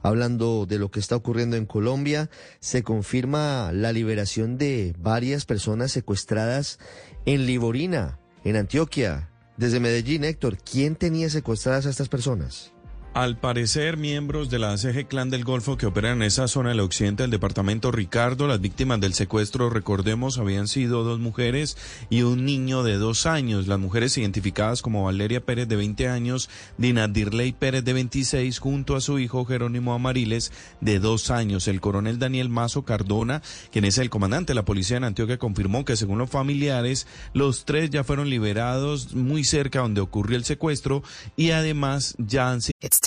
Hablando de lo que está ocurriendo en Colombia, se confirma la liberación de varias personas secuestradas en Liborina, en Antioquia. Desde Medellín, Héctor, ¿quién tenía secuestradas a estas personas? Al parecer, miembros de la ACG Clan del Golfo que operan en esa zona del occidente del departamento Ricardo, las víctimas del secuestro, recordemos, habían sido dos mujeres y un niño de dos años. Las mujeres identificadas como Valeria Pérez de 20 años, Dina Dirley Pérez de 26, junto a su hijo Jerónimo Amariles de dos años. El coronel Daniel Mazo Cardona, quien es el comandante de la policía en Antioquia, confirmó que según los familiares, los tres ya fueron liberados muy cerca donde ocurrió el secuestro y además ya han sido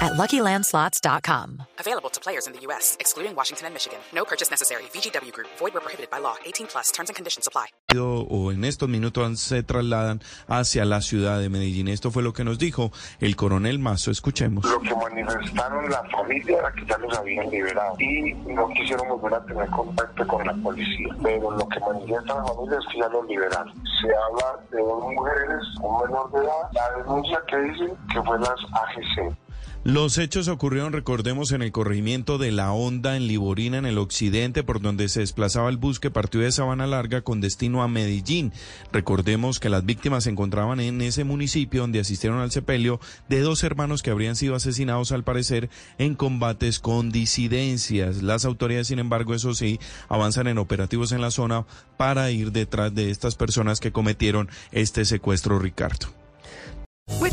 at LuckyLandSlots.com. Available to players in the U.S., excluding Washington and Michigan. No purchase necessary. VGW Group. Void where prohibited by law. 18 plus. Terms and conditions apply. o en estos minutos se trasladan hacia la ciudad de Medellín. Esto fue lo que nos dijo el coronel Mazo. Escuchemos. Lo que manifestaron la familia era que ya los habían liberado y no quisieron volver a tener contacto con la policía. Pero lo que manifiesta la familia es que ya los liberaron. Se habla de dos mujeres, un menor de edad. La denuncia que dicen que fue las AGC. Los hechos ocurrieron, recordemos, en el corregimiento de La Honda, en Liborina, en el occidente, por donde se desplazaba el bus que partió de Sabana Larga con destino a Medellín. Recordemos que las víctimas se encontraban en ese municipio donde asistieron al sepelio de dos hermanos que habrían sido asesinados, al parecer, en combates con disidencias. Las autoridades, sin embargo, eso sí, avanzan en operativos en la zona para ir detrás de estas personas que cometieron este secuestro, Ricardo.